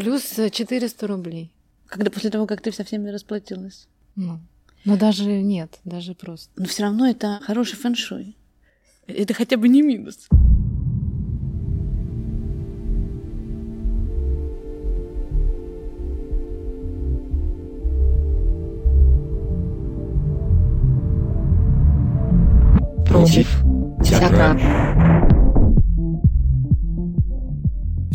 Плюс 400 рублей. Когда после того, как ты со всеми расплатилась? Ну, ну даже нет, даже просто. Но все равно это хороший фэншуй. Это хотя бы не минус. Против театра.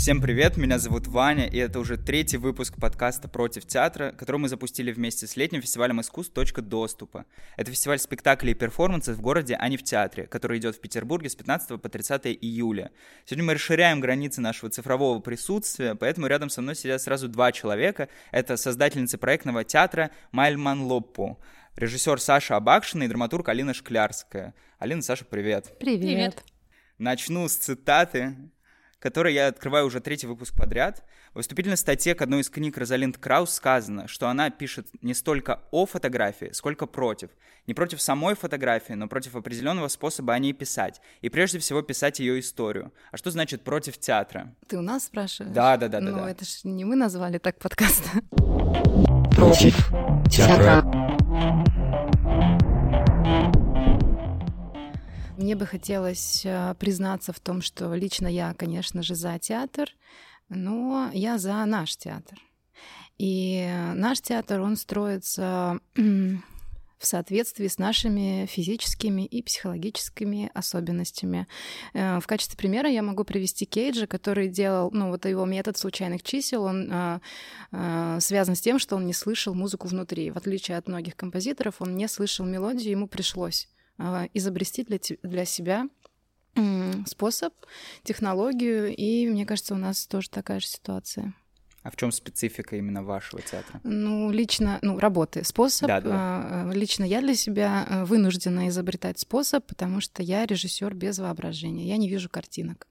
Всем привет, меня зовут Ваня, и это уже третий выпуск подкаста «Против театра», который мы запустили вместе с летним фестивалем искусств «Точка доступа». Это фестиваль спектаклей и перформансов в городе, а не в театре, который идет в Петербурге с 15 по 30 июля. Сегодня мы расширяем границы нашего цифрового присутствия, поэтому рядом со мной сидят сразу два человека. Это создательницы проектного театра Майльман Лоппу, режиссер Саша Абакшина и драматург Алина Шклярская. Алина, Саша, привет. Привет. Привет. Начну с цитаты которой я открываю уже третий выпуск подряд. В выступительной статье к одной из книг Розалинд Краус сказано, что она пишет не столько о фотографии, сколько против. Не против самой фотографии, но против определенного способа о ней писать. И прежде всего писать ее историю. А что значит против театра? Ты у нас спрашиваешь? Да, да, да, ну, да. да. это ж не мы назвали так подкаст. Против театра. Мне бы хотелось э, признаться в том, что лично я, конечно же, за театр, но я за наш театр. И наш театр, он строится в соответствии с нашими физическими и психологическими особенностями. Э, В качестве примера я могу привести Кейджа, который делал, ну вот его метод случайных чисел, он э, э, связан с тем, что он не слышал музыку внутри. В отличие от многих композиторов, он не слышал мелодию, ему пришлось э, изобрести для, для себя способ, технологию, и мне кажется, у нас тоже такая же ситуация. А в чем специфика именно вашего театра? Ну, лично, ну, работы, способ. Да, да, да. а, Лично я для себя а, вынуждена изобретать способ, потому что я режиссер без воображения. Я не вижу картинок.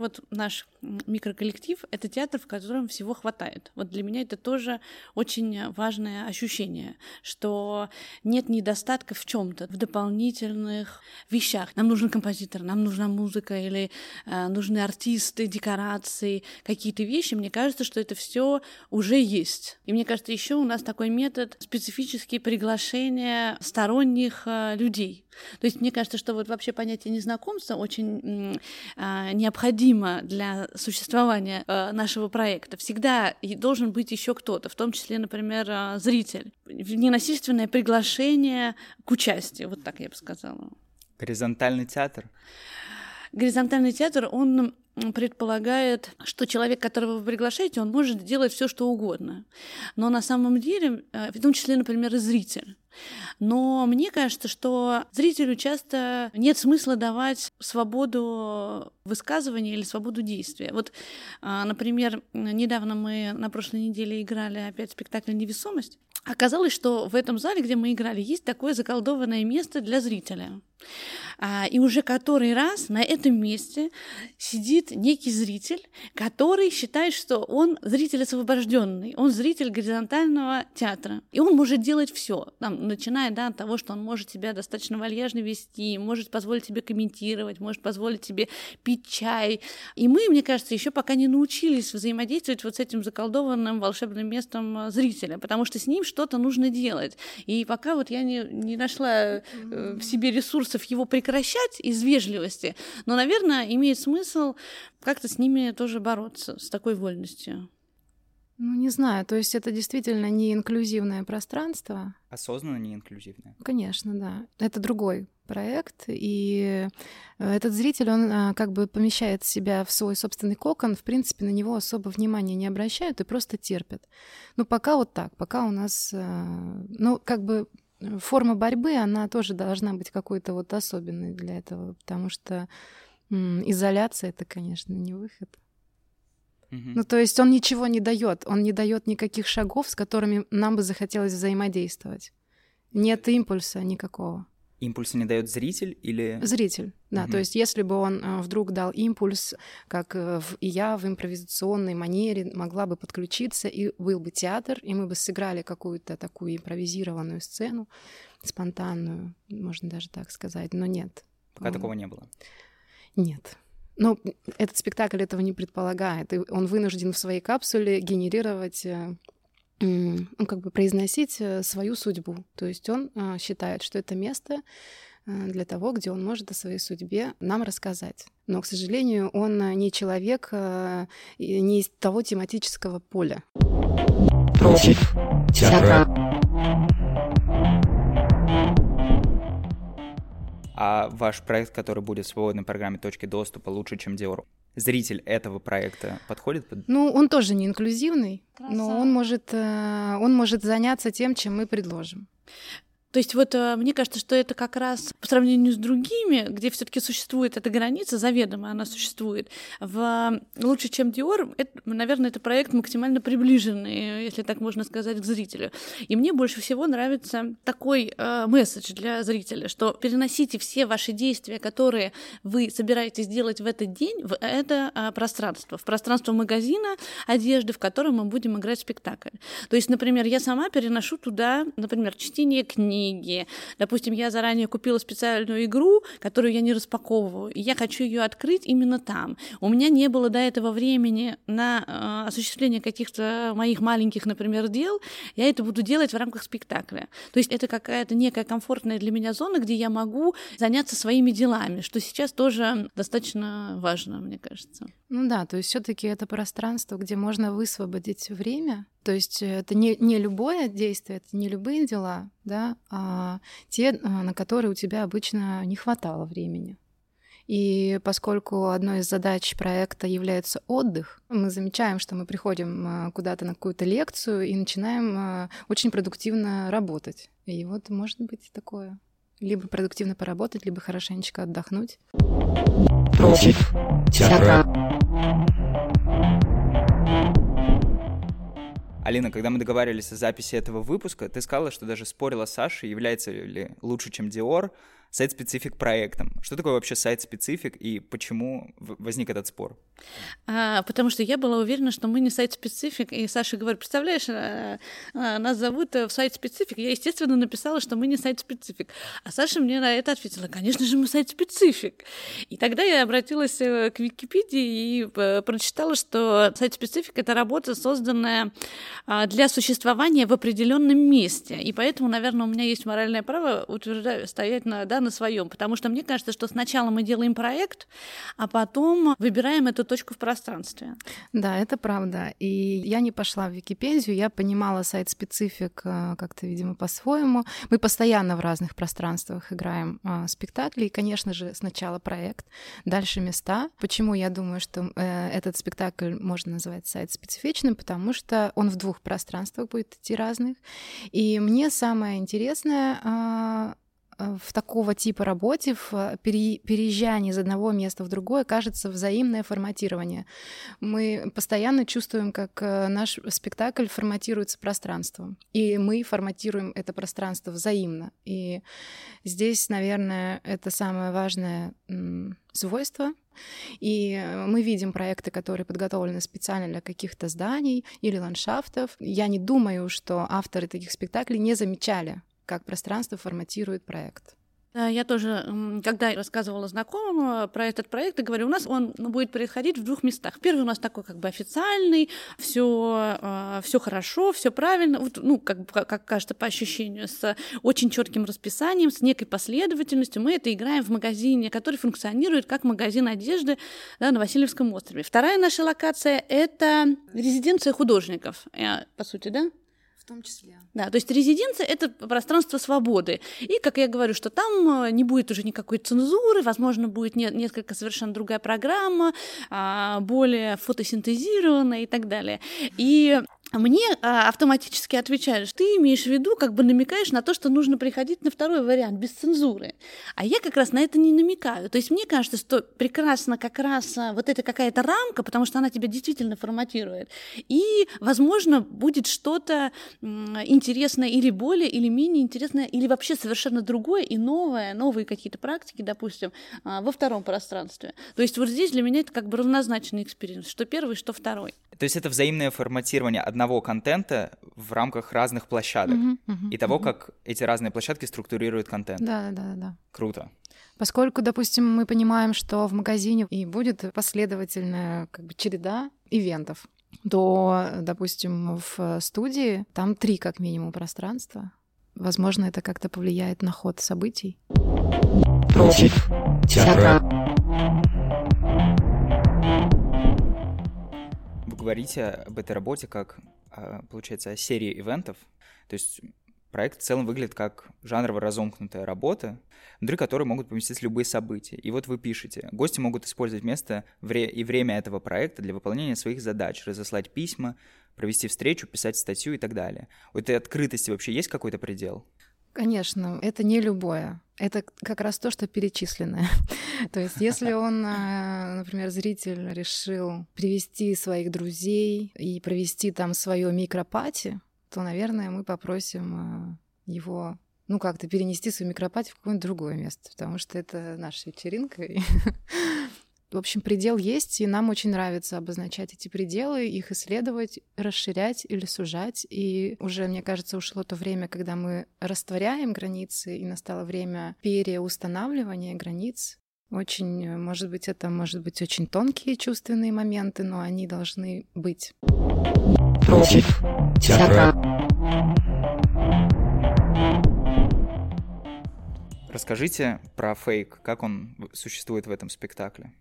Вот наш микроколлектив — это театр, в котором всего хватает. Вот для меня это тоже очень важное ощущение, что нет недостатков в чем то в дополнительных вещах. Нам нужен композитор, нам нужна музыка или э, нужны артисты, декорации, какие-то вещи. Мне кажется, что это все уже есть. И мне кажется, еще у нас такой метод специфический приглашения сторонних э, людей. То есть мне кажется, что вот вообще понятие незнакомства очень а, необходимо для существования э, нашего проекта. Всегда должен быть еще кто-то, в том числе, например, э, зритель. Ненасильственное приглашение к участию, вот так я бы сказала. Горизонтальный театр? Горизонтальный театр, он предполагает, что человек, которого вы приглашаете, он может делать все, что угодно. Но на самом деле, э, в том числе, например, зритель. Но мне кажется, что зрителю часто нет смысла давать свободу высказывания или свободу действия. Вот, а, например, недавно мы на прошлой неделе играли опять спектакль «Невесомость». Оказалось, что в этом зале, где мы играли, есть такое заколдованное место для зрителя. А, И уже который раз на этом месте сидит некий зритель, который считает, что он зритель освобожденный, он зритель горизонтального театра. И он может делать все, начиная да, от того, что он может себя достаточно вальяжно вести, может позволить тебе комментировать, может позволить тебе пить чай. И мы, мне кажется, еще пока не научились взаимодействовать вот с этим заколдованным волшебным местом а, зрителя, потому что с ним что-то нужно делать. И пока вот я не, не нашла э, в себе ресурсов его прекращать из вежливости, но, наверное, имеет смысл как-то с ними тоже бороться, с такой вольностью. Ну, не знаю, то есть это действительно не инклюзивное пространство. Осознанно не инклюзивное. Конечно, да. Это другой проект, и э, этот зритель, он а, как бы помещает себя в свой собственный кокон, в принципе, на него особо внимания не обращают и просто терпят. Ну, пока вот так, пока у нас, э, ну, как бы э, форма борьбы, она тоже должна быть какой-то вот особенной для этого, потому что изоляция — это, конечно, не выход. Мгм. Ну, то есть он ничего не дает, он не дает никаких шагов, с которыми нам бы захотелось взаимодействовать. Нет импульса никакого. Импульса не дает зритель или... Зритель, да. Мгм. То есть если бы он э, вдруг дал импульс, как э, в- и я в импровизационной манере могла бы подключиться, и был бы театр, и мы бы сыграли какую-то такую импровизированную сцену, спонтанную, можно даже так сказать, но нет. Пока такого не было. Нет. Но этот спектакль этого не предполагает, и он вынужден в своей капсуле генерировать э, ну, как бы произносить э, свою судьбу. То есть он а, считает, что это место э, для того, где он может о своей судьбе нам рассказать. Но, к сожалению, он не человек не из того тематического поля. Против театра. А ваш проект, который будет в свободной программе «Точки доступа» лучше, чем Dior, зритель этого проекта подходит? Под... Ну, он тоже не инклюзивный, Красава. но он может, э, он может заняться тем, чем мы предложим. То есть вот э, мне кажется, что это как раз по сравнению с другими, где все таки существует эта граница, заведомо она существует, в «Лучше, чем Диор», это, наверное, это проект максимально приближенный, если так можно сказать, к зрителю. И мне больше всего нравится такой э, месседж для зрителя, что переносите все ваши действия, которые вы собираетесь делать в этот день, в это э, пространство, в пространство магазина одежды, в котором мы будем играть спектакль. То есть, например, я сама переношу туда, например, чтение книг, книги. Допустим, я заранее купила специальную игру, которую я не распаковываю, и я хочу ее открыть именно там. У меня не было до этого времени на э, осуществление каких-то моих маленьких, например, дел. Я это буду делать в рамках спектакля. То есть это какая-то некая комфортная для меня зона, где я могу заняться своими делами, что сейчас тоже достаточно важно, мне кажется. Ну да, то есть все-таки это пространство, где можно высвободить время. То есть это не, не любое действие, это не любые дела, да, а те, а, на которые у тебя обычно не хватало времени. И поскольку одной из задач проекта является отдых, мы замечаем, что мы приходим а, куда-то на какую-то лекцию и начинаем а, очень продуктивно работать. И вот может быть такое. Либо продуктивно поработать, либо хорошенечко отдохнуть. Против театра. Алина, когда мы договаривались о записи этого выпуска, ты сказала, что даже спорила с Сашей, является ли лучше, чем Dior, сайт-специфик проектом. Что такое вообще сайт-специфик и почему возник этот спор? А, потому что я была уверена, что мы не сайт-специфик, и Саша говорит, представляешь, а, а, нас зовут э, в сайт-специфик. Я, естественно, написала, что мы не сайт-специфик. А Саша мне на это ответила, конечно же, мы сайт-специфик. И тогда я обратилась к Википедии и прочитала, что сайт-специфик — это работа, созданная а, для существования в определенном месте. И поэтому, наверное, у меня есть моральное право утверждать, стоять на, да, на своем, потому что мне кажется, что сначала мы делаем проект, а потом выбираем эту точку в пространстве. Да, это правда. И я не пошла в Википедию, я понимала сайт-специфик э, как-то, видимо, по-своему. Мы постоянно в разных пространствах играем а, спектакли, и, конечно же, сначала проект, дальше места. Почему я думаю, что э, этот спектакль можно назвать сайт-специфичным? Потому что он в двух пространствах будет идти разных. И мне самое интересное Э, в такого типа работе, в э, переезжании из одного места в другое, кажется взаимное форматирование. Мы постоянно чувствуем, как э, наш спектакль форматируется пространством, и мы форматируем это пространство взаимно. И здесь, наверное, это самое важное свойство. И мы видим проекты, которые подготовлены специально для каких-то зданий или ландшафтов. Я не думаю, что авторы таких спектаклей не замечали как пространство форматирует проект. Я тоже, когда рассказывала знакомым про этот проект, я говорю, у нас он будет происходить в двух местах. Первый у нас такой как бы официальный, все, а, все хорошо, все правильно, вот, ну, как, как кажется, по ощущению, с очень четким расписанием, с некой последовательностью. Мы это играем в магазине, который функционирует как магазин одежды да, на Васильевском острове. Вторая наша локация — это резиденция художников, э, по сути, да? Том числе. Да, то есть резиденция — это пространство свободы. И, как я говорю, что там э, не будет уже никакой цензуры, возможно, будет не, несколько совершенно другая программа, а, более фотосинтезированная и так далее. И мне а, автоматически отвечают, что ты имеешь в виду, как бы намекаешь на то, что нужно приходить на второй вариант, без цензуры. А я как раз на это не намекаю. То есть мне кажется, что прекрасно как раз а, вот эта какая-то рамка, потому что она тебя действительно форматирует. И, возможно, будет что-то интересное или более, или менее интересное, или вообще совершенно другое и новое, новые какие-то практики, допустим, а, во втором пространстве. То есть вот здесь для меня это как бы равнозначный эксперимент, что первый, что второй. То есть это взаимное форматирование одного контента в рамках разных площадок uh-huh, uh-huh, и того, uh-huh. как эти разные площадки структурируют контент. Да, да, да, да. Круто. Поскольку, допустим, мы понимаем, что в магазине и будет последовательная как бы, череда ивентов, то, допустим, в студии там три как минимум пространства. Возможно, это как-то повлияет на ход событий. Против театра. Говорите об этой работе как, а, получается, о серии ивентов. То есть проект в целом выглядит как жанрово разомкнутая работа, внутри которой могут поместиться любые события. И вот вы пишете, гости могут использовать место и время этого проекта для выполнения своих задач, разослать письма, провести встречу, писать статью и так далее. У этой открытости вообще есть какой-то предел? Конечно, это не любое. Это как раз то, что перечисленное. то есть, если он, э, например, зритель решил привести своих друзей и провести там свое микропати, то, наверное, мы попросим э, его ну, как-то перенести свою микропати в какое-нибудь другое место, потому что это наша вечеринка. В общем, предел есть, и нам очень нравится обозначать эти пределы, их исследовать, расширять или сужать. И уже, мне кажется, ушло то время, когда мы растворяем границы, и настало время переустанавливания границ. Очень, может быть, это может быть очень тонкие чувственные моменты, но они должны быть. Против театра. Расскажите про фейк, как он существует в этом спектакле.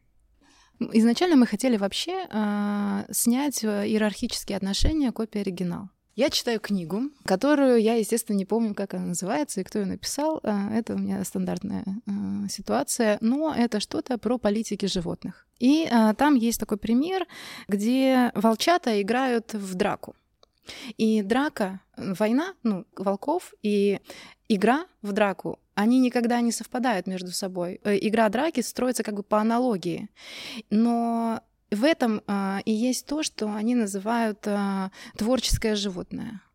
Изначально мы хотели вообще э, снять иерархические отношения копия оригинал. Я читаю книгу, которую я, естественно, не помню, как она называется и кто ее написал. Э, это у меня стандартная э, ситуация, но это что-то про политики животных. И там есть такой пример, где волчата играют в драку. И драка, война, ну, волков и игра в драку они никогда не совпадают между собой. Э, игра драки строится как бы по аналогии. Но в этом а, и есть то, что они называют а, творческое животное э,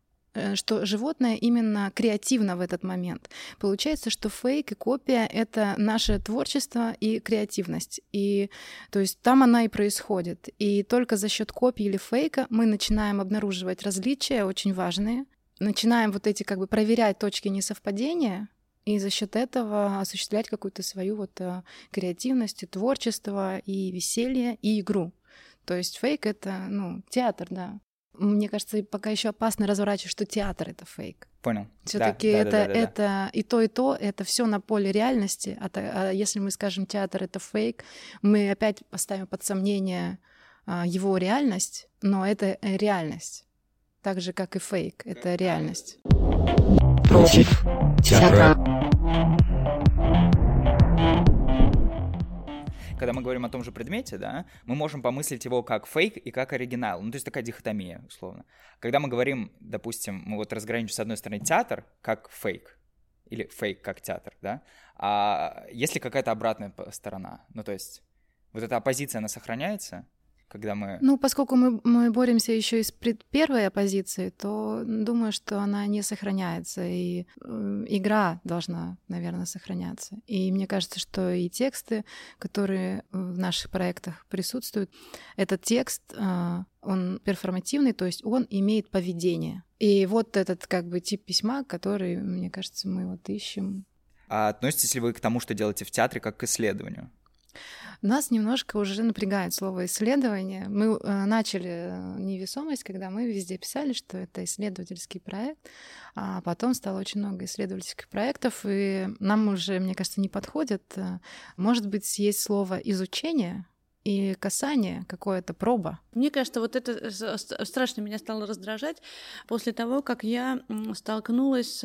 что животное именно креативно в этот момент. Получается, что фейк и копия — это наше творчество и креативность. И то есть там она и происходит. И только за счет копии или фейка мы начинаем обнаруживать различия очень важные, начинаем вот эти как бы проверять точки несовпадения, и за счет этого осуществлять какую-то свою вот э, креативность, и творчество, и веселье, и игру. То есть фейк — это, ну, театр, да. Мне кажется, пока еще опасно разворачивать, что театр — это фейк. Понял. Все-таки да, это, да, да, да, это да. и то, и то, это все на поле реальности. А, а если мы скажем театр это фейк, мы опять поставим под сомнение а, его реальность, но это э, реальность. Так же, как и фейк, это реальность. Против театра. Когда мы говорим о том же предмете, да, мы можем помыслить его как фейк и как оригинал. Ну, то есть такая дихотомия, условно. Когда мы говорим, допустим, мы вот разграничим с одной стороны театр как фейк, или фейк как театр, да, а есть ли какая-то обратная сторона? Ну, то есть вот эта оппозиция, она сохраняется, когда мы... Ну, поскольку мы, мы боремся еще и с первой оппозицией, то думаю, что она не сохраняется, и э, игра должна, наверное, сохраняться. И мне кажется, что и тексты, которые в наших проектах присутствуют, этот текст, э, он перформативный, то есть он имеет поведение. И вот этот как бы тип письма, который, мне кажется, мы вот ищем. А относитесь ли вы к тому, что делаете в театре, как к исследованию? Нас немножко уже напрягает слово исследование. Мы э, начали э, невесомость, когда мы везде писали, что это исследовательский проект, а потом стало очень много исследовательских проектов, и нам уже, мне кажется, не подходит. Э, может быть, есть слово изучение, и касание, какое-то проба. Мне кажется, вот это страшно меня стало раздражать после того, как я столкнулась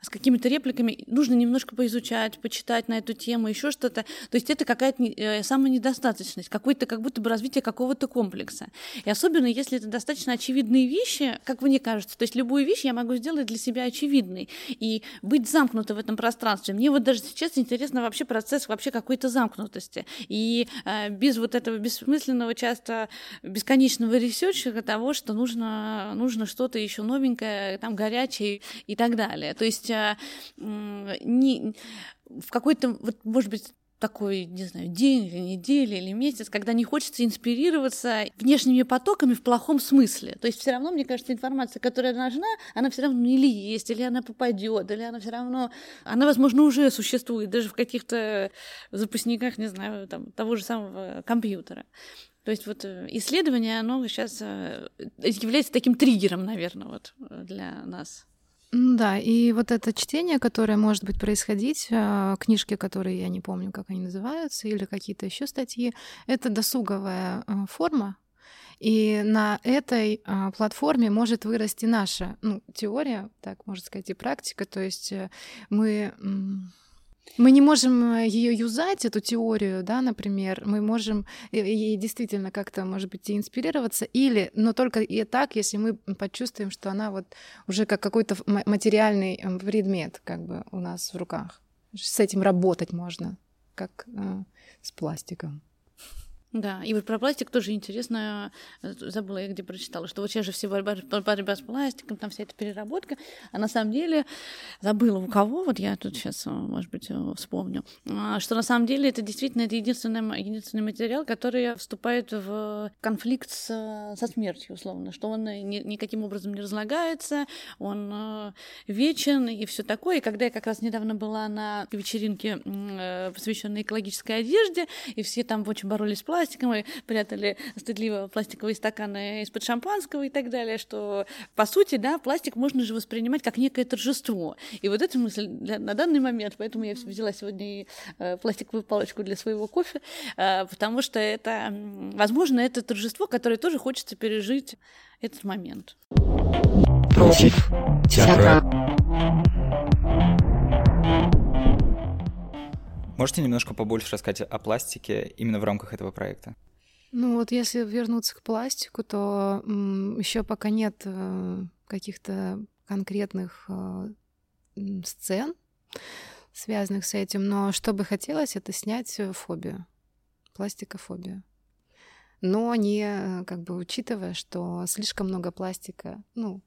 с какими-то репликами нужно немножко поизучать, почитать на эту тему, еще что-то. То есть это какая-то э, самая недостаточность, какой-то как будто бы развитие какого-то комплекса. И особенно если это достаточно очевидные вещи, как мне кажется, то есть любую вещь я могу сделать для себя очевидной и быть замкнутой в этом пространстве. Мне вот даже сейчас интересно вообще процесс вообще какой-то замкнутости. И э, без вот этого бессмысленного, часто бесконечного research а того, что нужно, нужно что-то еще новенькое, там горячее и так далее. То есть есть не, в какой-то, вот, может быть, такой, не знаю, день или неделя или месяц, когда не хочется инспирироваться внешними потоками в плохом смысле. То есть все равно, мне кажется, информация, которая нужна, она все равно или есть, или она попадет, или она все равно, она, возможно, уже существует, даже в каких-то запасниках, не знаю, там, того же самого компьютера. То есть вот э, исследование, оно сейчас э, является таким триггером, наверное, вот для нас. Да, и вот это чтение, которое может быть происходить, а, книжки, которые я не помню, как они называются, или какие-то еще статьи, это досуговая а, форма, и на этой а, платформе может вырасти наша ну, теория, так можно сказать, и практика. То есть э, мы мы не можем э, ее юзать, эту теорию, да, например, мы можем ей действительно как-то, может быть, и инспирироваться, или, но только и так, если мы почувствуем, что она вот уже как какой-то материальный эм, предмет как бы у нас в руках. С этим работать можно, как э, с пластиком. Да, и вот про пластик тоже интересно, э, забыла я где прочитала, что вот сейчас же все борьба, борьба с пластиком, там вся эта переработка, а на самом деле, забыла у кого, вот я тут сейчас, э, может быть, э, вспомню, а, что на самом деле это действительно это единственный, единственный материал, который вступает в конфликт с, со смертью, условно, что он ни, никаким образом не разлагается, он вечен и все такое. И когда я как раз недавно была на вечеринке, посвященной экологической одежде, и все там очень боролись с пластиком, пластиком, и прятали стыдливо пластиковые стаканы из-под шампанского и так далее, что, по сути, да, пластик можно же воспринимать как некое торжество. И вот эта мысль для, на данный момент, поэтому я взяла сегодня и э, пластиковую палочку для своего кофе, э, потому что это, возможно, это торжество, которое тоже хочется пережить этот момент. Против театра. Можете немножко побольше рассказать о пластике именно в рамках этого проекта? Ну вот если вернуться к пластику, то еще пока нет э, каких-то конкретных э, сцен, связанных с этим, но что бы хотелось, это снять фобию, пластикофобию. Но не э, как бы учитывая, что слишком много пластика, ну,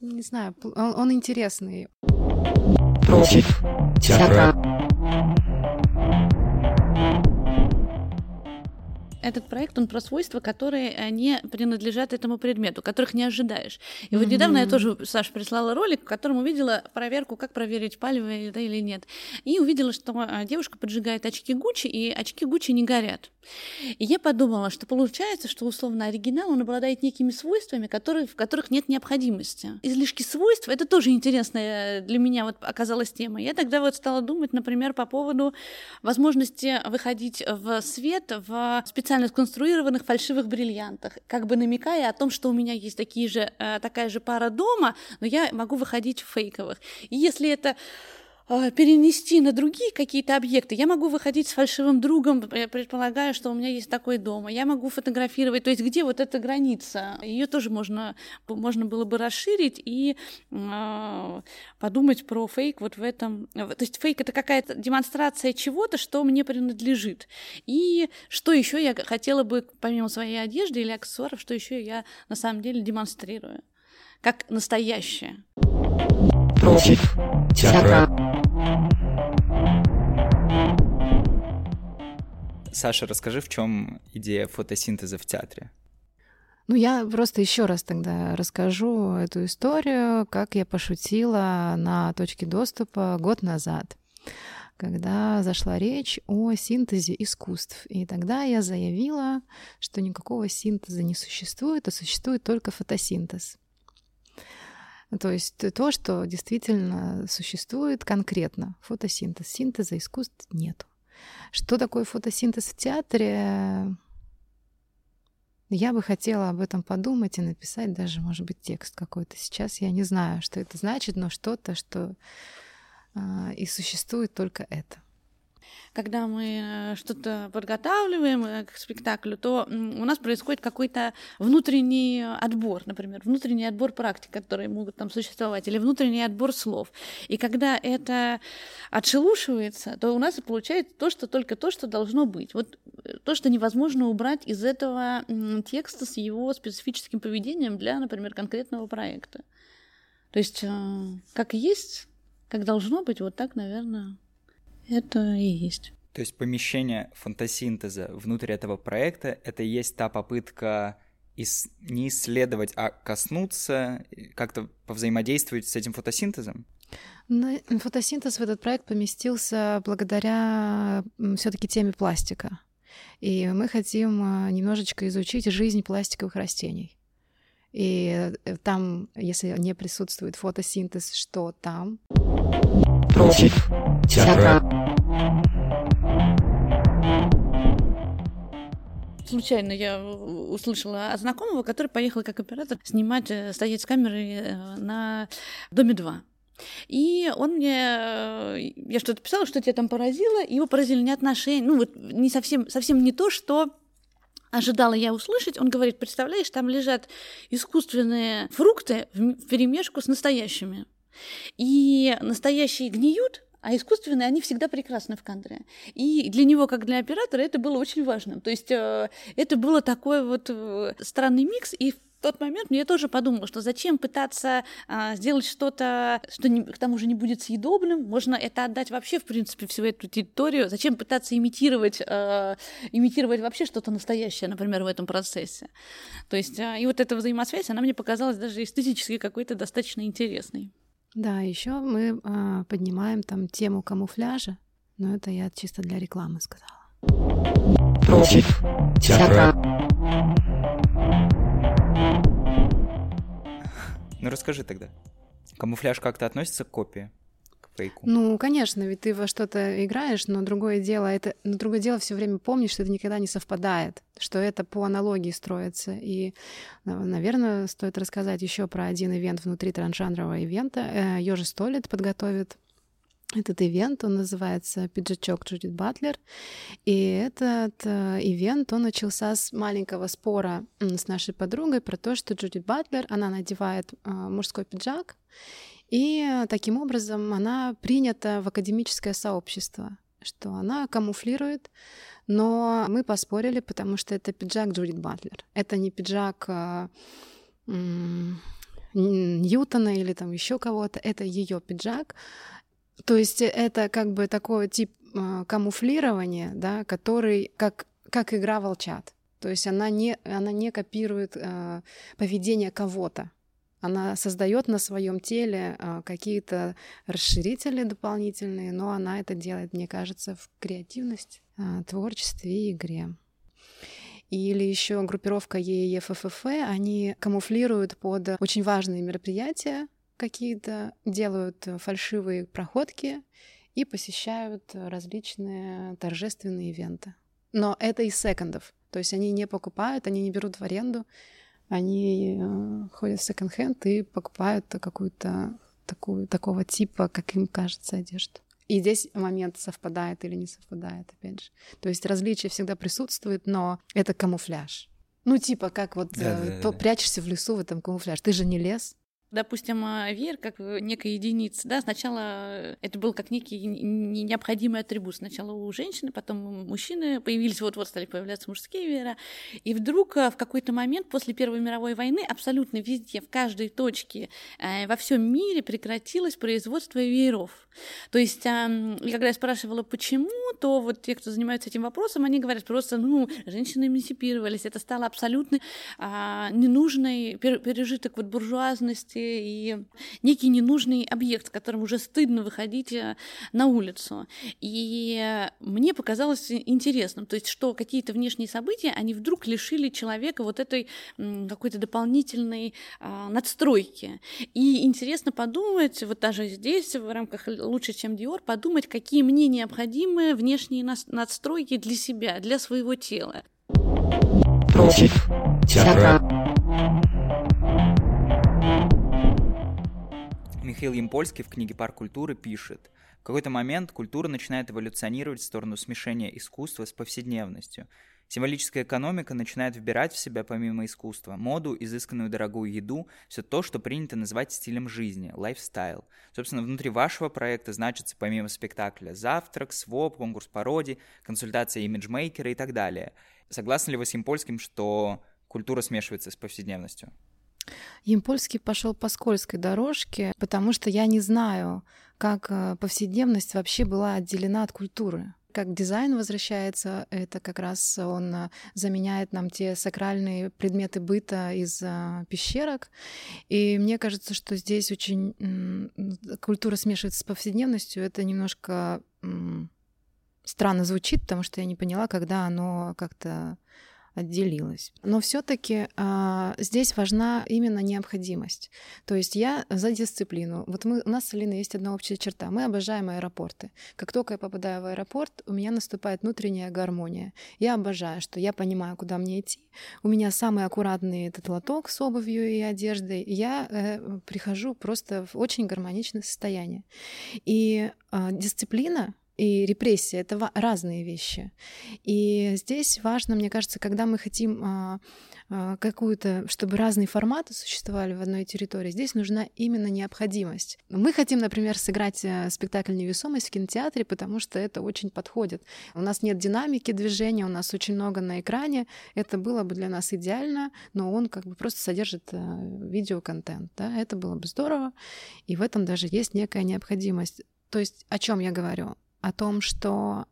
не знаю, он, он интересный. Против театра. Этот проект, он про свойства, которые э, не принадлежат этому предмету, которых не ожидаешь. И mm-hmm. вот недавно я тоже, Саша, прислала ролик, в котором увидела проверку, как проверить палево да, или нет. И увидела, что э, девушка поджигает очки Гуччи, и очки Гуччи не горят. И я подумала, что получается, что условно оригинал, он обладает некими свойствами, которые, в которых нет необходимости. Излишки свойств — это тоже интересная для меня вот оказалась тема. Я тогда вот стала думать, например, по поводу возможности выходить в свет в специальном специально сконструированных фальшивых бриллиантах, как бы намекая о том, что у меня есть такие же, э, такая же пара дома, но я могу выходить в фейковых. И если это перенести на другие какие-то объекты. Я могу выходить с фальшивым другом, я предполагаю, что у меня есть такой дома. Я могу фотографировать. То есть где вот эта граница? Ее тоже можно, можно было бы расширить и э, подумать про фейк вот в этом. То есть фейк это какая-то демонстрация чего-то, что мне принадлежит. И что еще я хотела бы, помимо своей одежды или аксессуаров, что еще я на самом деле демонстрирую? Как настоящее. Против театра. Саша, расскажи, в чем идея фотосинтеза в театре? Ну, я просто еще раз тогда расскажу эту историю, как я пошутила на точке доступа год назад, когда зашла речь о синтезе искусств. И тогда я заявила, что никакого синтеза не существует, а существует только фотосинтез. То есть то, что действительно существует конкретно. Фотосинтез. Синтеза искусств нету. Что такое фотосинтез в театре? Я бы хотела об этом подумать и написать даже, может быть, текст какой-то. Сейчас я не знаю, что это значит, но что-то, что э, и существует только это когда мы э, что-то подготавливаем э, к спектаклю, то у нас происходит какой-то внутренний отбор, например, внутренний отбор практик, которые могут там существовать, или внутренний отбор слов. И когда это отшелушивается, то у нас получается то, что только то, что должно быть. Вот э, то, что невозможно убрать из этого текста с его специфическим поведением для, например, конкретного проекта. То есть как есть, как должно быть, вот так, наверное, это и есть. То есть помещение фотосинтеза внутрь этого проекта — это и есть та попытка ис- не исследовать, а коснуться, как-то повзаимодействовать с этим фотосинтезом? Ну, фотосинтез в этот проект поместился благодаря все-таки теме пластика. И мы хотим а, немножечко изучить жизнь пластиковых растений. И э, там, если не присутствует фотосинтез, что там? Против театра. Случайно я услышала от знакомого, который поехал как оператор снимать, э, стоять с камерой э, на Доме 2. И он мне, э, я что-то писала, что тебя там поразило, его поразили не отношения, ну вот не совсем, совсем не то, что ожидала я услышать, он говорит, представляешь, там лежат искусственные фрукты в перемешку с настоящими. И настоящие гниют, а искусственные, они всегда прекрасны в кадре. И для него, как для оператора, это было очень важным. То есть э, это было такой вот э, странный микс, и в тот момент мне тоже подумала, что зачем пытаться а, сделать что-то, что не, к тому же не будет съедобным, можно это отдать вообще, в принципе, всю эту территорию, зачем пытаться имитировать, а, имитировать вообще что-то настоящее, например, в этом процессе. То есть, а, и вот эта взаимосвязь, она мне показалась даже эстетически какой-то достаточно интересной. Да, еще мы а, поднимаем там тему камуфляжа, но это я чисто для рекламы сказала. Против театра. Ну расскажи тогда. Камуфляж как-то относится к копии? Фейку? Ну, конечно, ведь ты во что-то играешь, но другое дело, это, но другое дело все время помнишь, что это никогда не совпадает, что это по аналогии строится. И, наверное, стоит рассказать еще про один ивент внутри трансжанрового ивента. Ёжи Столет подготовит этот ивент, он называется «Пиджачок Джудит Батлер». И этот э, ивент, он начался с маленького спора с нашей подругой про то, что Джудит Батлер, она надевает э, мужской пиджак, и таким образом она принята в академическое сообщество, что она камуфлирует, но мы поспорили, потому что это пиджак Джудит Батлер. Это не пиджак э, Ньютона или там еще кого-то, это ее пиджак, то есть это как бы такой тип э, камуфлирования, да, который как, как игра волчат. То есть она не, она не копирует э, поведение кого-то. Она создает на своем теле э, какие-то расширители дополнительные, но она это делает, мне кажется, в креативности, э, творчестве и игре. Или еще группировка ЕЕФФФ, они камуфлируют под очень важные мероприятия, какие-то, делают фальшивые проходки и посещают различные торжественные ивенты. Но это из секондов. То есть они не покупают, они не берут в аренду, они э, ходят в секонд-хенд и покупают какую-то такую, такого типа, как им кажется, одежду. И здесь момент совпадает или не совпадает, опять же. То есть различие всегда присутствует, но это камуфляж. Ну, типа, как вот да, да, да. прячешься в лесу в этом камуфляж. Ты же не лес, допустим, а, веер как некая единица, да, сначала это был как некий необходимый атрибут. Сначала у женщины, потом у мужчины появились, вот-вот стали появляться мужские веера, и вдруг а, в какой-то момент после Первой мировой войны абсолютно везде, в каждой точке э, во всем мире прекратилось производство вееров. То есть, когда я спрашивала, почему, то вот те, кто занимаются этим вопросом, они говорят просто, ну, женщины эмансипировались, это стало абсолютно а, ненужный пережиток вот буржуазности, и некий ненужный объект, с которым уже стыдно выходить э, на улицу. И мне показалось интересным, то есть что какие-то внешние события, они вдруг лишили человека вот этой какой-то дополнительной а, надстройки. И интересно подумать, вот даже здесь, в рамках «Лучше, чем Dior», подумать, какие мне необходимы внешние надстройки для себя, для своего тела. Против театра. Михаил Ямпольский в книге «Парк культуры» пишет, в какой-то момент культура начинает эволюционировать в сторону смешения искусства с повседневностью. Символическая экономика начинает вбирать в себя помимо искусства моду, изысканную дорогую еду, все то, что принято называть стилем жизни, lifestyle. Собственно, внутри вашего проекта значится помимо спектакля завтрак, своп, конкурс пародий, консультация имиджмейкера и так далее. Согласны ли вы с Ямпольским, что культура смешивается с повседневностью? Емпольский пошел по скользкой дорожке, потому что я не знаю, как э, повседневность вообще была отделена от культуры. как дизайн возвращается, это как раз он а, заменяет нам те сакральные предметы быта из а, пещерок. И мне кажется, что здесь очень культура смешивается с повседневностью. Это немножко странно звучит, потому что я не поняла, когда оно как-то отделилась. Но все-таки а, здесь важна именно необходимость. То есть я за дисциплину. Вот мы, у нас с Алиной есть одна общая черта. Мы обожаем аэропорты. Как только я попадаю в аэропорт, у меня наступает внутренняя гармония. Я обожаю, что я понимаю, куда мне идти. У меня самый аккуратный этот лоток с обувью и одеждой. Я э, прихожу просто в очень гармоничное состояние. И э, дисциплина и репрессия — это разные вещи. И здесь важно, мне кажется, когда мы хотим а, а, какую-то, чтобы разные форматы существовали в одной территории, здесь нужна именно необходимость. Мы хотим, например, сыграть э, спектакль «Невесомость» в кинотеатре, потому что это очень подходит. У нас нет динамики движения, у нас очень много на экране. Это было бы для нас идеально, но он как бы просто содержит э, видеоконтент. Да? Это было бы здорово, и в этом даже есть некая необходимость. То есть о чем я говорю? О том, что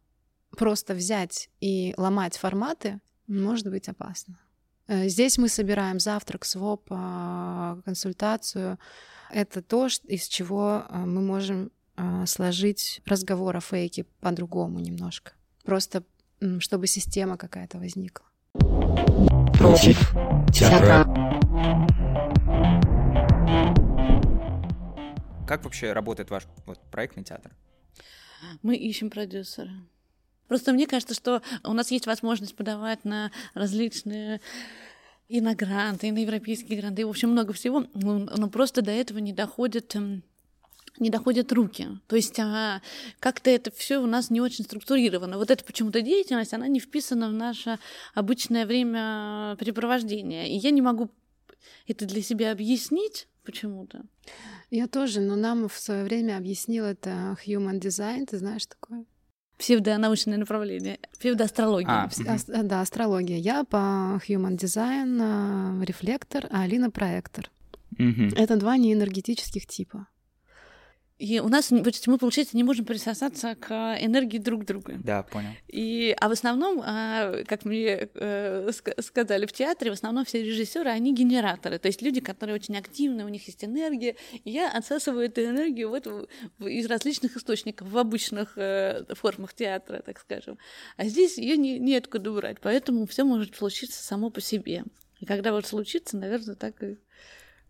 просто взять и ломать форматы может быть опасно. Э, здесь мы собираем завтрак, своп, а, консультацию. Это то, из чего а, мы можем а, сложить разговор о фейке по-другому немножко. Просто чтобы система какая-то возникла. Против театра. Как вообще работает ваш вот, проектный театр? Мы ищем продюсера. Просто мне кажется, что у нас есть возможность подавать на различные и на гранты, и на европейские гранты, и, в общем, много всего, но просто до этого не доходит эм, не доходят руки. То есть а, как-то это все у нас не очень структурировано. Вот эта почему-то деятельность, она не вписана в наше обычное время препровождения. И я не могу это для себя объяснить почему-то. Я тоже, но нам в свое время объяснил это Human Design, ты знаешь такое? Псевдонаучное направление, псевдоастрология. А, угу. Да, астрология. Я по Human Design а, рефлектор, а Алина проектор. Угу. Это два неэнергетических типа. И у нас, мы, получается, не можем присосаться к энергии друг друга. Да, понял. И, а в основном, а, как мне э, сказали в театре, в основном все режиссеры, они генераторы, то есть люди, которые очень активны, у них есть энергия. И я отсасываю эту энергию вот из различных источников в обычных э, формах театра, так скажем. А здесь ее не, неоткуда брать, поэтому все может случиться само по себе. И когда вот случится, наверное, так и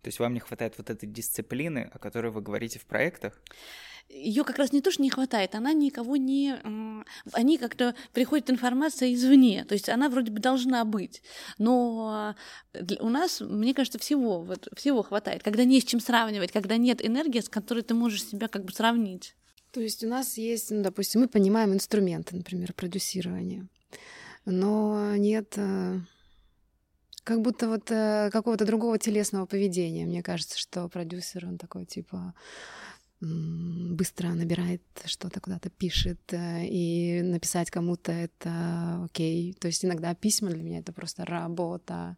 то есть вам не хватает вот этой дисциплины, о которой вы говорите в проектах? Ее как раз не то, что не хватает, она никого не... Они как-то... Приходит информация извне, то есть она вроде бы должна быть, но у нас, мне кажется, всего, вот, всего хватает. Когда не с чем сравнивать, когда нет энергии, с которой ты можешь себя как бы сравнить. То есть у нас есть, ну, допустим, мы понимаем инструменты, например, продюсирования, но нет э, как будто вот э, какого-то другого телесного поведения. Мне кажется, что продюсер, он такой типа быстро набирает что-то, куда-то пишет, э, и написать кому-то это окей. То есть иногда письма для меня это просто работа.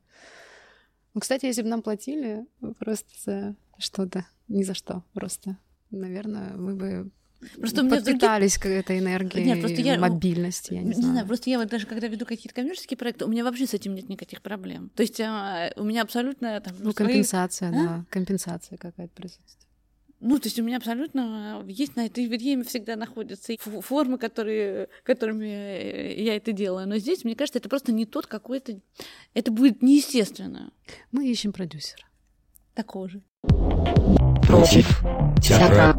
Ну, кстати, если бы нам платили просто за что-то, ни за что просто, наверное, мы бы Просто у меня подпитались других... этой энергией нет, просто я... мобильности, я не, не знаю. знаю. Просто я вот даже когда веду какие-то коммерческие проекты, у меня вообще с этим нет никаких проблем. То есть а, у меня абсолютно там... Ну, свои... компенсация, а? да, компенсация какая-то присутствует. Ну, то есть у меня абсолютно есть на это время всегда находятся формы, которые, которыми я это делаю. Но здесь, мне кажется, это просто не тот какой-то... Это будет неестественно. Мы ищем продюсера. Такого же. Против театра.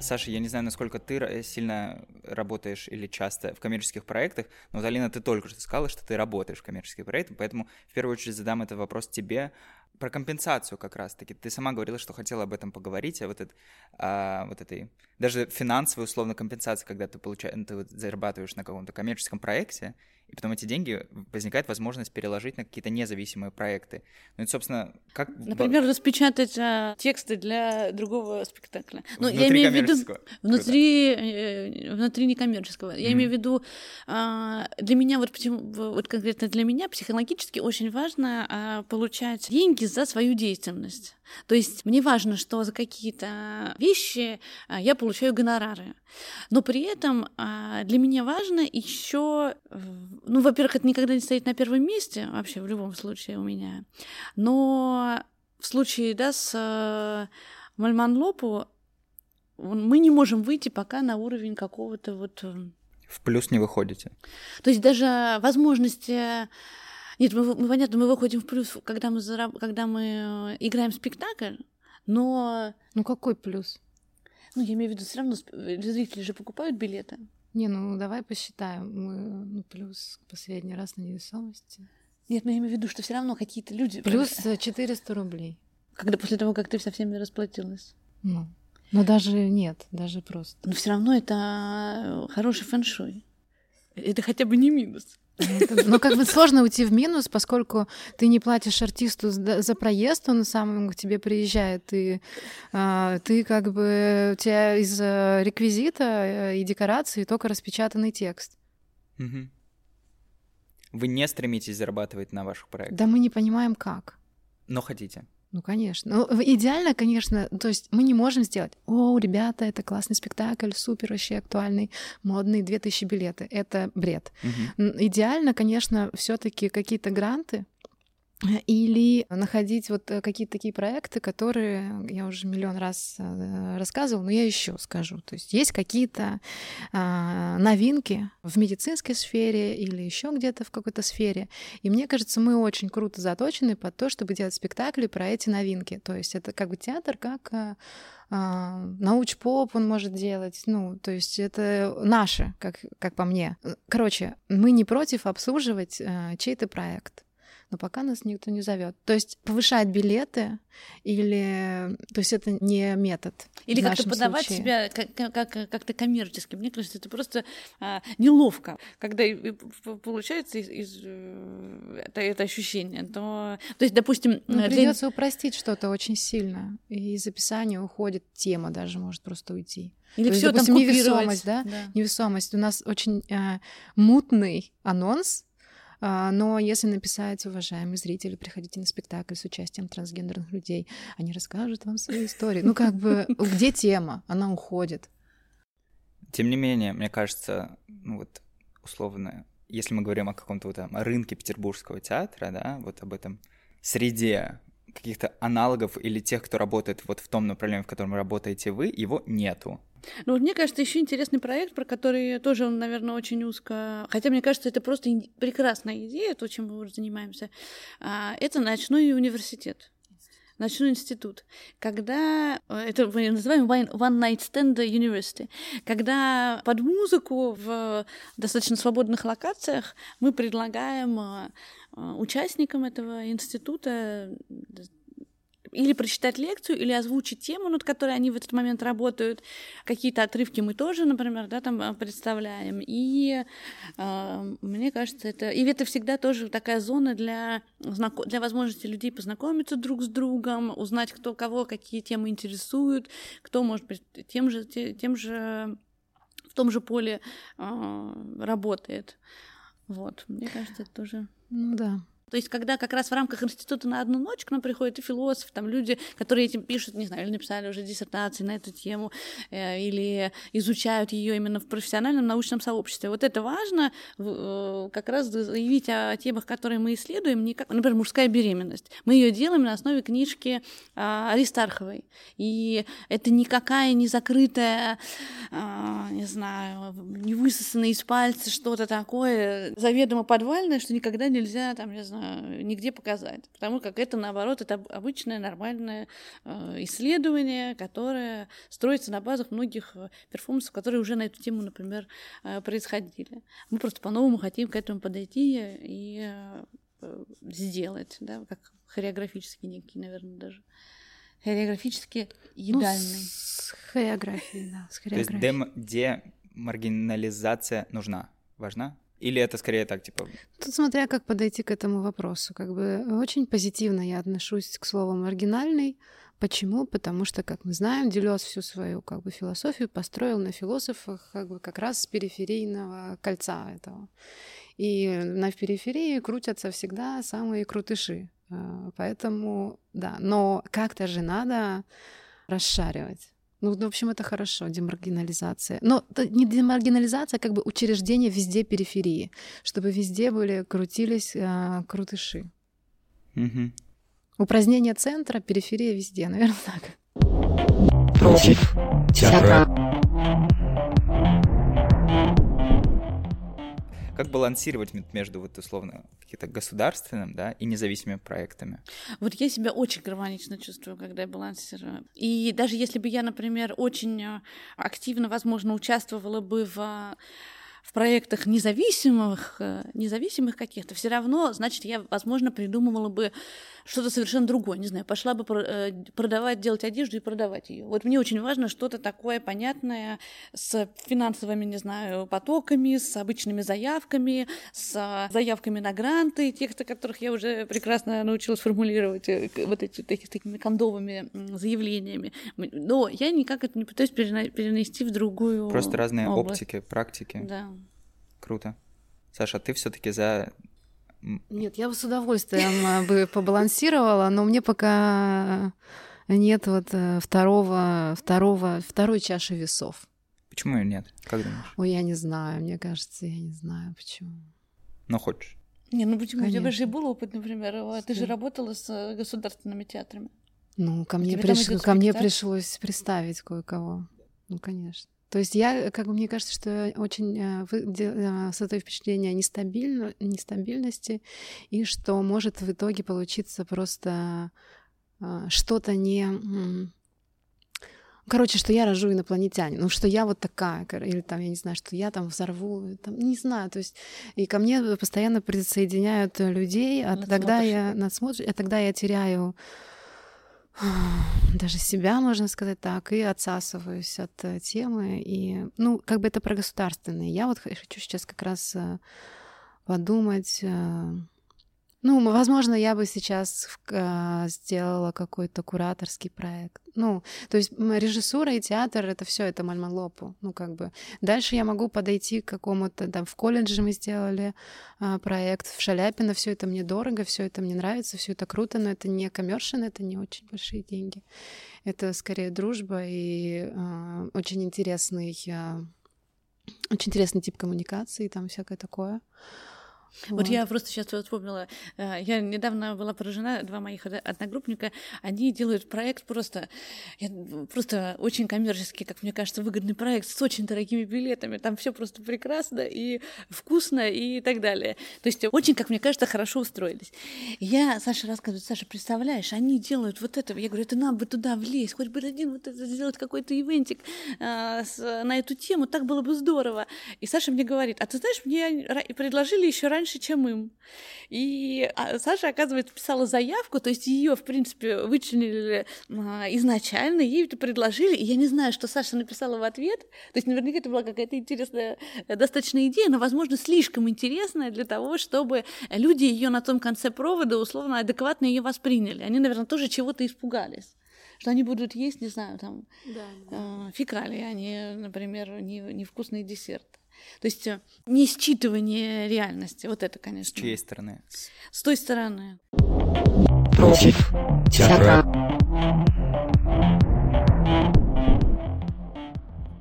Саша, я не знаю, насколько ты сильно работаешь или часто в коммерческих проектах, но вот, Алина, ты только что сказала, что ты работаешь в коммерческих проектах, поэтому в первую очередь задам этот вопрос тебе про компенсацию как раз-таки. Ты сама говорила, что хотела об этом поговорить, о вот, это, о вот этой, даже финансовой условно компенсации, когда ты, получаешь, ты вот зарабатываешь на каком-то коммерческом проекте, и потом эти деньги возникает возможность переложить на какие-то независимые проекты. Ну и, собственно, как... Например, распечатать а, тексты для другого спектакля. Ну, я имею в виду. Внутри, э, внутри некоммерческого. Я Мгм. имею в виду, а, для меня, вот, почему, вот конкретно для меня психологически очень важно а, получать деньги за свою деятельность. То есть мне важно, что за какие-то вещи а, я получаю гонорары. Но при этом а, для меня важно еще, ну, во-первых, это никогда не стоит на первом месте, вообще в любом случае у меня. Но в случае, да, с э, Мальман Лопу мы не можем выйти пока на уровень какого-то вот... э, В плюс не выходите. То есть даже возможности... Нет, мы, мы, понятно, мы выходим в плюс, когда мы, зараб- когда мы э, играем в спектакль, но, Ну какой плюс? ну, я имею в виду, все равно э, зрители же покупают билеты. Не, ну давай посчитаем. Мы, ну, плюс последний раз на невесомости. Нет, но я имею в виду, что все равно какие-то люди... Плюс э, 400 рублей. Когда после того, как ты со всеми расплатилась. Ну, но даже нет, даже просто. Но все равно это хороший фэншуй. Это хотя бы не минус. Ну, как бы сложно уйти в минус, поскольку ты не платишь артисту за проезд, он сам к тебе приезжает, и а, ты как бы у тебя из э, реквизита э, и декорации только распечатанный текст. Мгм. Вы не стремитесь зарабатывать на ваших проектах, Да мы не понимаем как. но хотите. Ну, конечно. Ну, идеально, конечно, то есть мы не можем сделать, о, ребята, это классный спектакль, супер вообще актуальный, модный, 2000 билеты. Это бред. М, Идеально, конечно, все таки какие-то гранты или находить вот э, какие-то такие проекты, которые я уже миллион раз э, рассказывала, но я еще скажу. То есть есть какие-то а, новинки в медицинской сфере или еще где-то в какой-то сфере. И мне кажется, мы очень круто заточены под то, чтобы делать спектакли про эти новинки. То есть это как бы театр, как а, а, науч-поп он может делать. Ну, то есть это наше, как, как по мне. Короче, мы не против обслуживать э, чей-то проект. Но пока нас никто не зовет. То есть повышать билеты или... То есть это не метод. Или как-то подавать случае. себя как- как- как- как-то коммерчески. Мне кажется, это просто а, неловко, когда и- и п- получается из, из, э, это, это ощущение. То, то есть, допустим, Ну, э, для- придется упростить что-то очень сильно. И из описания уходит тема даже может просто уйти. или то все там допустим, невесомость, да? Невесомость. У нас очень э, мутный анонс, но если написать, уважаемые зрители, приходите на спектакль с участием трансгендерных людей, они расскажут вам свои истории. Ну, как бы, где тема? Она уходит. Тем не менее, мне кажется, ну вот условно, если мы говорим о каком-то вот там рынке петербургского театра, да, вот об этом среде каких-то аналогов или тех, кто работает вот в том направлении, в котором работаете вы, его нету. Ну, вот мне кажется, еще интересный проект, про который тоже он, наверное, очень узко. Хотя, мне кажется, это просто прекрасная идея, то, чем мы уже занимаемся. А, Это ночной университет. Ночной институт, когда э, это мы называем one, one night stand university, когда под музыку в достаточно свободных локациях мы предлагаем э, э, участникам этого института или прочитать лекцию, или озвучить тему, над которой они в этот момент работают. Какие-то отрывки мы тоже, например, да, там э, представляем. И э, мне кажется, это... И это всегда тоже такая зона для, знако- для возможности людей познакомиться друг с другом, узнать, кто кого, какие темы интересуют, кто, может быть, тем же, те- тем же в том же поле э, работает. Вот, мне кажется, это тоже... Ну да. То есть, когда как раз в рамках института на одну ночь к нам приходят и философы, там люди, которые этим пишут, не знаю, или написали уже диссертации на эту тему, э, или изучают ее именно в профессиональном научном сообществе. Вот это важно, э, как раз заявить о темах, которые мы исследуем, не как, например, мужская беременность. Мы ее делаем на основе книжки а, Аристарховой. И это никакая не закрытая, а, не знаю, не высосанное из пальца что-то такое заведомо подвальное, что никогда нельзя, там, не знаю, нигде показать. Потому как это, наоборот, это об- обычное нормальное э, исследование, которое строится на базах многих э, перформансов, которые уже на эту тему, например, э, происходили. Мы просто по-новому хотим к этому подойти и э, э, сделать, да, как хореографический некий, наверное, даже. Хореографически Ну, едальный. с хореографией, да, с То есть хореографией. дем- демаргинализация нужна? Важна? Или это скорее так, типа, Тут смотря как подойти к этому вопросу. Как бы очень позитивно я отношусь к слову маргинальный, Почему? Потому что, как мы знаем, Делес всю свою как бы, философию построил на философах как, бы, как раз с периферийного кольца этого. И на периферии крутятся всегда самые крутыши. А, поэтому, да, но как-то же надо расшаривать. Ну, в общем, это хорошо, демаргинализация. Но не демаргинализация, а как бы учреждение везде периферии, чтобы везде были, крутились э, крутыши. Мгм. Упразднение центра, периферия везде, наверное, так. Против. Театра. Как балансировать между вот условно каким-то государственным, да, и независимыми проектами? Вот я себя очень гармонично чувствую, когда я балансирую. И даже если бы я, например, очень э, активно, возможно, участвовала бы в э, в проектах независимых, э, независимых каких-то, все равно, значит, я, возможно, придумывала бы что-то совершенно другое. Не знаю, пошла бы э, продавать, делать одежду и продавать ее. Вот мне очень важно что-то такое понятное с финансовыми, не знаю, потоками, с обычными заявками, с э, заявками на гранты, тех, которых я уже прекрасно научилась формулировать, вот эти такими, такими кондовыми заявлениями. Но я никак это не пытаюсь перенести в другую Просто разные область. оптики, практики. Да. Круто. Саша, а ты все-таки за Нет, я бы с удовольствием э, бы побалансировала, но мне пока нет вот э, второго, второго, второй чаши весов. Почему ее нет? Как думаешь? Ой, я не знаю, мне кажется, я не знаю почему. Ну, хочешь. Не, ну почему? У тебя Конечно. же и был опыт, например, э, ты же работала с э, государственными театрами. Ну, ко мне, приш- ко мне пришлось представить кое-кого. Ну, конечно. То есть я, как бы, мне кажется, что очень э, вы- э, создаю впечатление нестабильно, нестабильности, и что может в итоге получиться просто э, что-то не... Короче, что я рожу инопланетянин, ну что я вот такая, или там, я не знаю, что я там взорву, там, не знаю, то есть и ко мне постоянно присоединяют людей, а тогда я надсмотришь, а тогда я теряю даже себя, можно сказать так, и отсасываюсь от э, темы. И, ну, как бы это про государственные. Я вот хочу сейчас как раз э, подумать. Э, Ну, возможно, я бы сейчас э, сделала какой-то кураторский проект. Ну, то есть режиссура и театр это все это мальмалопу. Ну, как бы. Дальше я могу подойти к какому-то там в колледже мы сделали а, проект в Шаляпино. Все это мне дорого, все это мне нравится, все это круто, но это не коммершин, это не очень большие деньги. Это скорее дружба и а, очень интересный, а, очень интересный тип коммуникации, там всякое такое. Вот я просто сейчас вспомнила, э, я недавно была поражена, два моих од- одногруппника, они делают проект просто, я- просто очень коммерческий, как мне кажется, выгодный проект с очень дорогими билетами, там все просто прекрасно и вкусно и так далее. То есть очень, как мне кажется, хорошо устроились. Я, Саша рассказывает, Саша, представляешь, они делают вот это, я говорю, это нам бы туда влезть, хоть бы один вот это сделать какой-то ивентик а, с- на эту тему, так было бы здорово. И Саша мне говорит, а ты знаешь, мне предложили еще раньше, чем им. И а, Саша, оказывается, писала заявку, то есть ее, в принципе, вычленили а, изначально, ей это предложили, и я не знаю, что Саша написала в ответ, то есть наверняка это была какая-то интересная э, достаточно идея, но, возможно, слишком интересная для того, чтобы люди ее на том конце провода условно адекватно ее восприняли. Они, наверное, тоже чего-то испугались что они будут есть, не знаю, там, э, фекалии, а не, например, не, невкусный десерт. То есть э, не считывание реальности. Вот это, С конечно. чьей стороны? С- С той стороны. Против. Театра.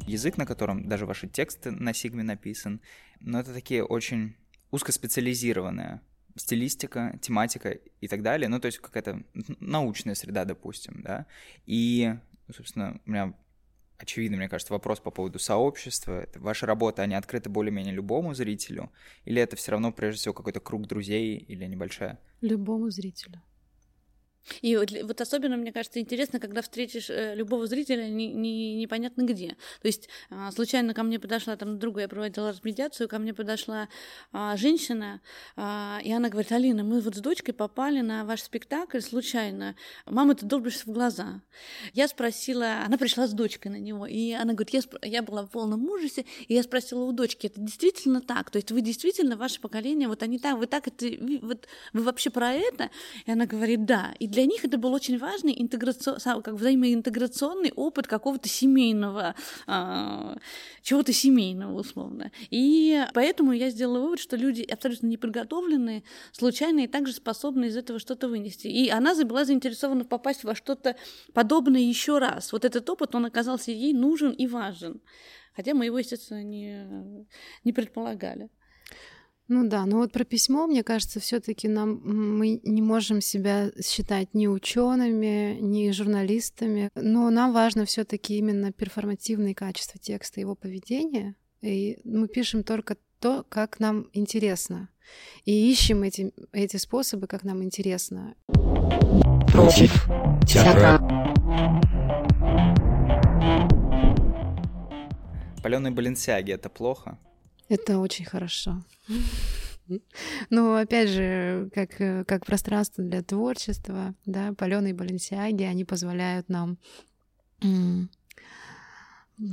Язык, на котором даже ваши тексты на Сигме написан, но это такие очень узкоспециализированные стилистика, тематика и так далее, ну, то есть какая-то научная среда, допустим, да, и, ну, собственно, у меня очевидно, мне кажется, вопрос по поводу сообщества. Это ваши работы, они открыты более-менее любому зрителю? Или это все равно, прежде всего, какой-то круг друзей или небольшая? Любому зрителю. И вот, особенно, мне кажется, интересно, когда встретишь э, любого зрителя не, не- непонятно где. То есть а, случайно ко мне подошла, там другая я проводила медиацию, ко мне подошла а, женщина, а, и она говорит, Алина, мы вот с дочкой попали на ваш спектакль случайно. Мама, ты долбишься в глаза. Я спросила, она пришла с дочкой на него, и она говорит, я, я была в полном ужасе, и я спросила у дочки, это действительно так? То есть вы действительно, ваше поколение, вот они так, вы так это, вот вы вообще про это? И она говорит, да. И для них это был очень важный интеграцион, как взаимоинтеграционный опыт какого-то семейного, а, чего-то семейного, условно. И поэтому я сделала вывод, что люди абсолютно неподготовленные, случайные, также способны из этого что-то вынести. И она была заинтересована попасть во что-то подобное еще раз. Вот этот опыт, он оказался ей нужен и важен. Хотя мы его, естественно, не, не предполагали. Ну да, но вот про письмо, мне кажется, все-таки нам мы не можем себя считать ни учеными, ни журналистами, но нам важно все-таки именно перформативные качества текста, его поведения. И мы пишем только то, как нам интересно. И ищем эти, эти способы, как нам интересно. Против театра. Паленые баленсиаги — это плохо? Это очень хорошо. Ну, опять же, как, как пространство для творчества, да, паленые баленсиаги, они позволяют нам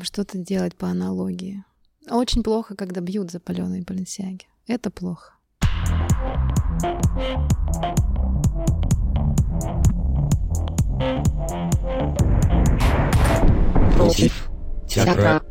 что-то делать по аналогии. Очень плохо, когда бьют за паленые баленсиаги. Это плохо. Против театра.